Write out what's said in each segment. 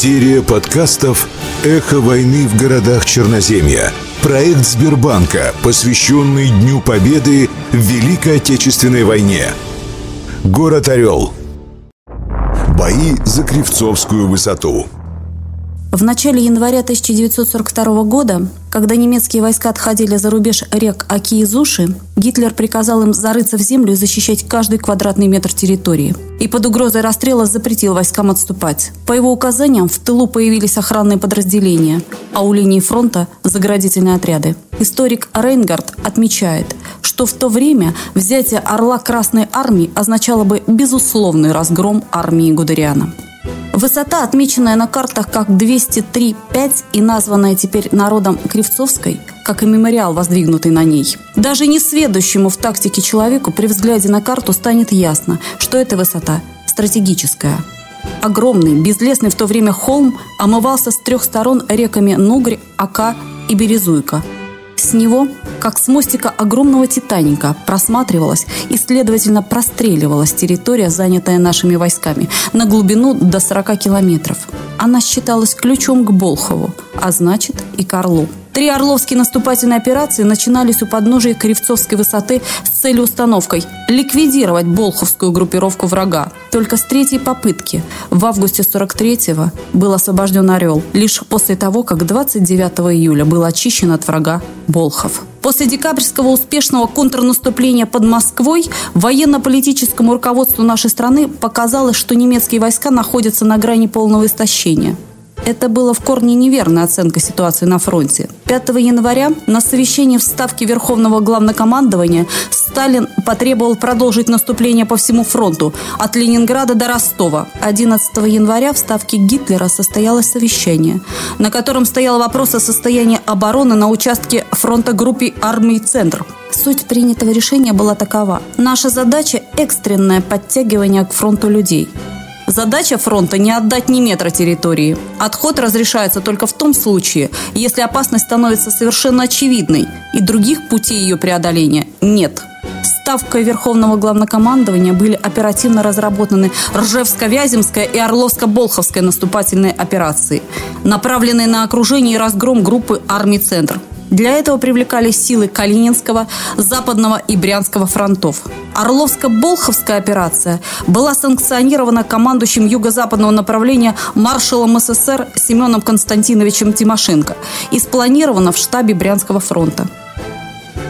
Серия подкастов «Эхо войны в городах Черноземья». Проект Сбербанка, посвященный Дню Победы в Великой Отечественной войне. Город Орел. Бои за Кривцовскую высоту. В начале января 1942 года, когда немецкие войска отходили за рубеж рек Аки и Зуши, Гитлер приказал им зарыться в землю и защищать каждый квадратный метр территории. И под угрозой расстрела запретил войскам отступать. По его указаниям в тылу появились охранные подразделения, а у линии фронта – заградительные отряды. Историк Рейнгард отмечает, что в то время взятие Орла Красной Армии означало бы безусловный разгром армии Гудериана. Высота, отмеченная на картах как 203,5 и названная теперь народом Кривцовской, как и мемориал, воздвигнутый на ней. Даже несведущему в тактике человеку при взгляде на карту станет ясно, что эта высота стратегическая. Огромный, безлесный в то время холм омывался с трех сторон реками Нугрь, Ака и Березуйка – с него, как с мостика огромного «Титаника», просматривалась и, следовательно, простреливалась территория, занятая нашими войсками, на глубину до 40 километров. Она считалась ключом к Болхову, а значит и к Орлу. Три орловские наступательные операции начинались у подножия Кривцовской высоты с целью установкой ликвидировать Болховскую группировку врага. Только с третьей попытки в августе 43-го был освобожден Орел, лишь после того, как 29 июля был очищен от врага Болхов. После декабрьского успешного контрнаступления под Москвой военно-политическому руководству нашей страны показалось, что немецкие войска находятся на грани полного истощения – это было в корне неверная оценка ситуации на фронте. 5 января на совещании в Ставке Верховного Главнокомандования Сталин потребовал продолжить наступление по всему фронту от Ленинграда до Ростова. 11 января в Ставке Гитлера состоялось совещание, на котором стоял вопрос о состоянии обороны на участке фронта группы армий «Центр». Суть принятого решения была такова. Наша задача – экстренное подтягивание к фронту людей – Задача фронта – не отдать ни метра территории. Отход разрешается только в том случае, если опасность становится совершенно очевидной, и других путей ее преодоления нет. Ставкой Верховного Главнокомандования были оперативно разработаны Ржевско-Вяземская и Орловско-Болховская наступательные операции, направленные на окружение и разгром группы армий «Центр». Для этого привлекались силы Калининского, Западного и Брянского фронтов. Орловско-Болховская операция была санкционирована командующим юго-западного направления маршалом СССР Семеном Константиновичем Тимошенко и спланирована в штабе Брянского фронта.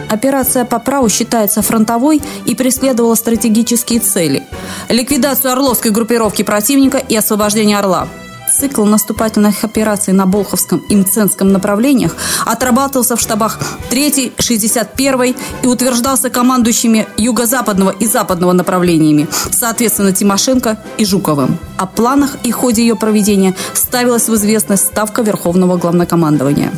Операция по праву считается фронтовой и преследовала стратегические цели – ликвидацию орловской группировки противника и освобождение Орла – Цикл наступательных операций на Болховском и Мценском направлениях отрабатывался в штабах 3 61 и утверждался командующими юго-западного и западного направлениями, соответственно, Тимошенко и Жуковым. О планах и ходе ее проведения ставилась в известность Ставка Верховного Главнокомандования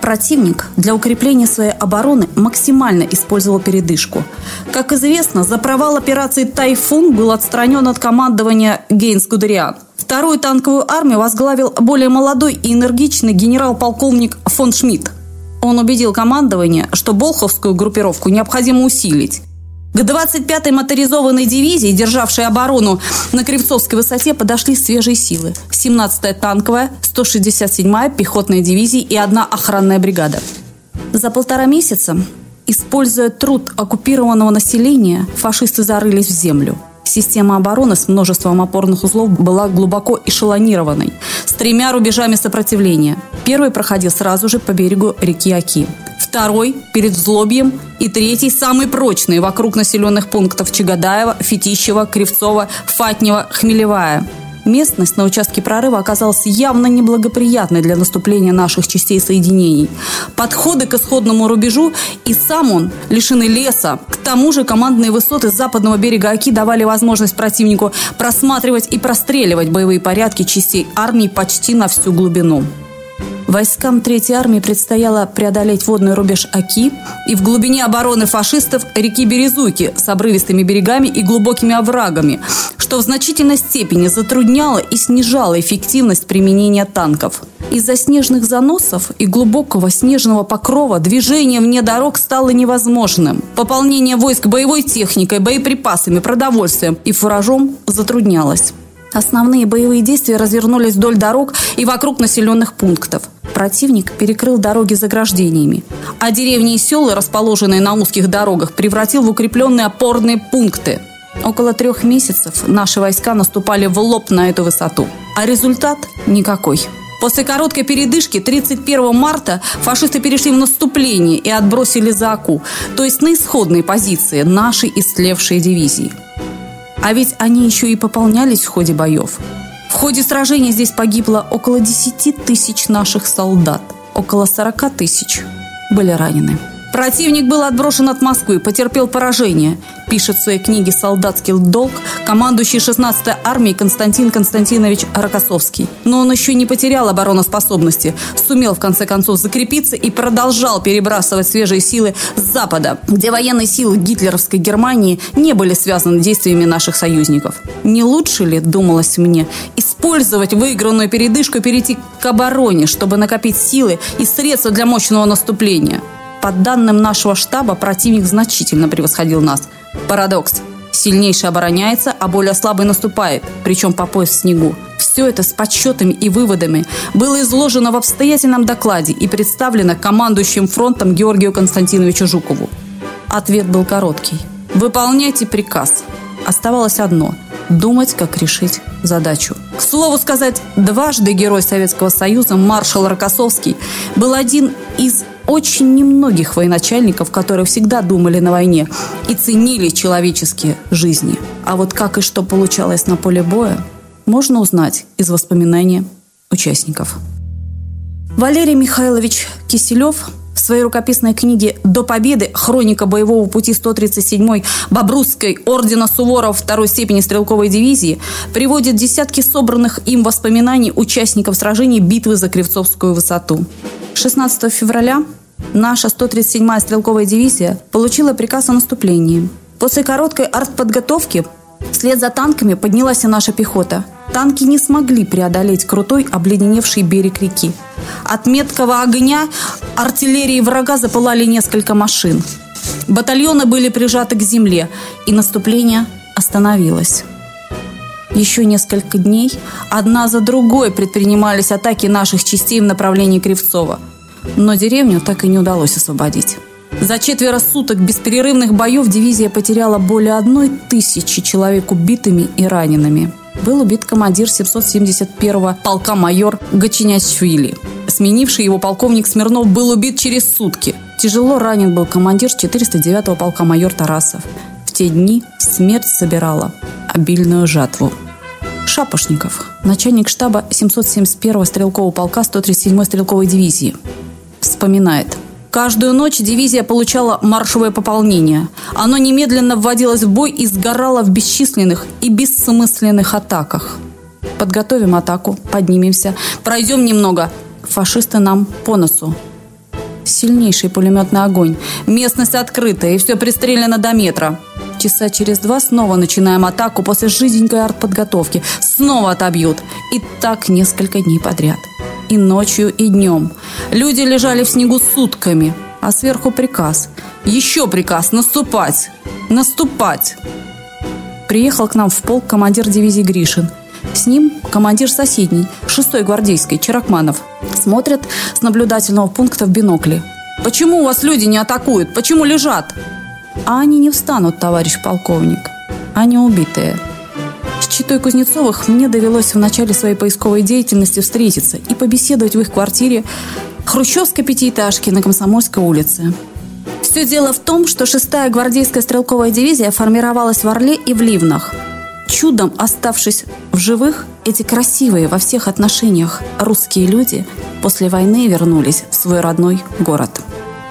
противник для укрепления своей обороны максимально использовал передышку. Как известно, за провал операции «Тайфун» был отстранен от командования Гейнс Гудериан – Вторую танковую армию возглавил более молодой и энергичный генерал-полковник фон Шмидт. Он убедил командование, что Болховскую группировку необходимо усилить. К 25-й моторизованной дивизии, державшей оборону на Кривцовской высоте, подошли свежие силы. 17-я танковая, 167-я пехотная дивизия и одна охранная бригада. За полтора месяца, используя труд оккупированного населения, фашисты зарылись в землю – Система обороны с множеством опорных узлов была глубоко эшелонированной, с тремя рубежами сопротивления. Первый проходил сразу же по берегу реки Аки. Второй – перед Злобьем. И третий – самый прочный вокруг населенных пунктов Чагадаева, Фетищева, Кривцова, Фатнева, Хмелевая – Местность на участке прорыва оказалась явно неблагоприятной для наступления наших частей соединений. Подходы к исходному рубежу и сам он лишены леса. К тому же командные высоты западного берега Оки давали возможность противнику просматривать и простреливать боевые порядки частей армии почти на всю глубину. Войскам Третьей армии предстояло преодолеть водный рубеж Аки и в глубине обороны фашистов реки Березуйки с обрывистыми берегами и глубокими оврагами, что в значительной степени затрудняло и снижало эффективность применения танков. Из-за снежных заносов и глубокого снежного покрова движение вне дорог стало невозможным. Пополнение войск боевой техникой, боеприпасами, продовольствием и фуражом затруднялось. Основные боевые действия развернулись вдоль дорог и вокруг населенных пунктов. Противник перекрыл дороги заграждениями, а деревни и села, расположенные на узких дорогах, превратил в укрепленные опорные пункты. Около трех месяцев наши войска наступали в лоб на эту высоту, а результат никакой. После короткой передышки 31 марта фашисты перешли в наступление и отбросили за Аку, то есть на исходные позиции нашей истлевшей дивизии. А ведь они еще и пополнялись в ходе боев. В ходе сражения здесь погибло около 10 тысяч наших солдат, около 40 тысяч были ранены. Противник был отброшен от Москвы, потерпел поражение, пишет в своей книге «Солдатский долг» командующий 16-й армией Константин Константинович Рокоссовский. Но он еще не потерял обороноспособности, сумел в конце концов закрепиться и продолжал перебрасывать свежие силы с запада, где военные силы гитлеровской Германии не были связаны действиями наших союзников. Не лучше ли, думалось мне, использовать выигранную передышку и перейти к обороне, чтобы накопить силы и средства для мощного наступления? По данным нашего штаба, противник значительно превосходил нас. Парадокс. Сильнейший обороняется, а более слабый наступает, причем по пояс в снегу. Все это с подсчетами и выводами было изложено в обстоятельном докладе и представлено командующим фронтом Георгию Константиновичу Жукову. Ответ был короткий. «Выполняйте приказ». Оставалось одно – думать, как решить задачу. К слову сказать, дважды герой Советского Союза маршал Рокоссовский был один из очень немногих военачальников, которые всегда думали на войне и ценили человеческие жизни. А вот как и что получалось на поле боя, можно узнать из воспоминаний участников. Валерий Михайлович Киселев в своей рукописной книге «До победы. Хроника боевого пути 137-й Бобрусской ордена Суворов второй степени стрелковой дивизии» приводит десятки собранных им воспоминаний участников сражений битвы за Кривцовскую высоту. 16 февраля наша 137-я стрелковая дивизия получила приказ о наступлении. После короткой артподготовки вслед за танками поднялась и наша пехота. Танки не смогли преодолеть крутой обледеневший берег реки. От меткого огня артиллерии врага запылали несколько машин. Батальоны были прижаты к земле, и наступление остановилось. Еще несколько дней одна за другой предпринимались атаки наших частей в направлении Кривцова. Но деревню так и не удалось освободить. За четверо суток бесперерывных боев дивизия потеряла более одной тысячи человек убитыми и ранеными. Был убит командир 771-го полка майор Гачинячвили. Сменивший его полковник Смирнов был убит через сутки. Тяжело ранен был командир 409-го полка майор Тарасов. Те дни смерть собирала обильную жатву. Шапошников, начальник штаба 771-го стрелкового полка 137-й стрелковой дивизии, вспоминает. Каждую ночь дивизия получала маршевое пополнение. Оно немедленно вводилось в бой и сгорало в бесчисленных и бессмысленных атаках. Подготовим атаку, поднимемся, пройдем немного. Фашисты нам по носу. Сильнейший пулеметный огонь. Местность открытая, и все пристрелено до метра. Часа через два снова начинаем атаку после жизненькой артподготовки. Снова отобьют. И так несколько дней подряд. И ночью, и днем. Люди лежали в снегу сутками. А сверху приказ. Еще приказ наступать. Наступать. Приехал к нам в полк командир дивизии Гришин. С ним командир соседней, 6-й гвардейской, Чаракманов. Смотрят с наблюдательного пункта в бинокли. «Почему у вас люди не атакуют? Почему лежат?» А они не встанут, товарищ полковник. Они убитые. С Читой Кузнецовых мне довелось в начале своей поисковой деятельности встретиться и побеседовать в их квартире хрущевской пятиэтажки на Комсомольской улице. Все дело в том, что 6-я гвардейская стрелковая дивизия формировалась в Орле и в Ливнах. Чудом оставшись в живых, эти красивые во всех отношениях русские люди после войны вернулись в свой родной город.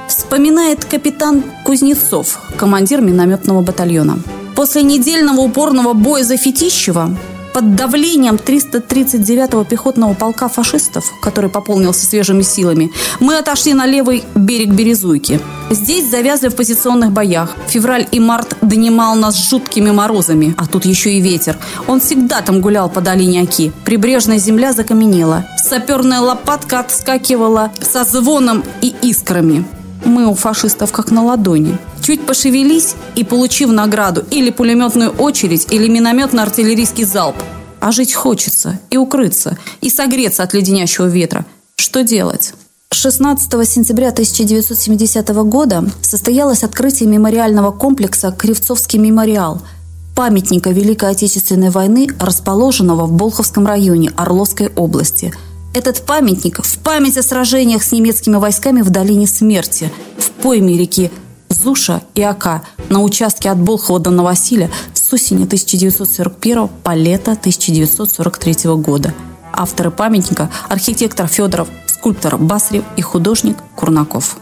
Вспоминает капитан Кузнецов, командир минометного батальона. После недельного упорного боя за Фетищево под давлением 339-го пехотного полка фашистов, который пополнился свежими силами, мы отошли на левый берег Березуйки. Здесь завязли в позиционных боях. Февраль и март донимал нас жуткими морозами, а тут еще и ветер. Он всегда там гулял по долине Оки. Прибрежная земля закаменела. Саперная лопатка отскакивала со звоном и искрами мы у фашистов как на ладони. Чуть пошевелись и, получив награду, или пулеметную очередь, или минометно-артиллерийский залп. а жить хочется, и укрыться, и согреться от леденящего ветра. Что делать? 16 сентября 1970 года состоялось открытие мемориального комплекса «Кривцовский мемориал», памятника Великой Отечественной войны, расположенного в Болховском районе Орловской области. Этот памятник в память о сражениях с немецкими войсками в долине смерти, в пойме реки Зуша и Ака на участке от Болхова до Новосиля с осени 1941 по лето 1943 года. Авторы памятника – архитектор Федоров, скульптор Басрев и художник Курнаков.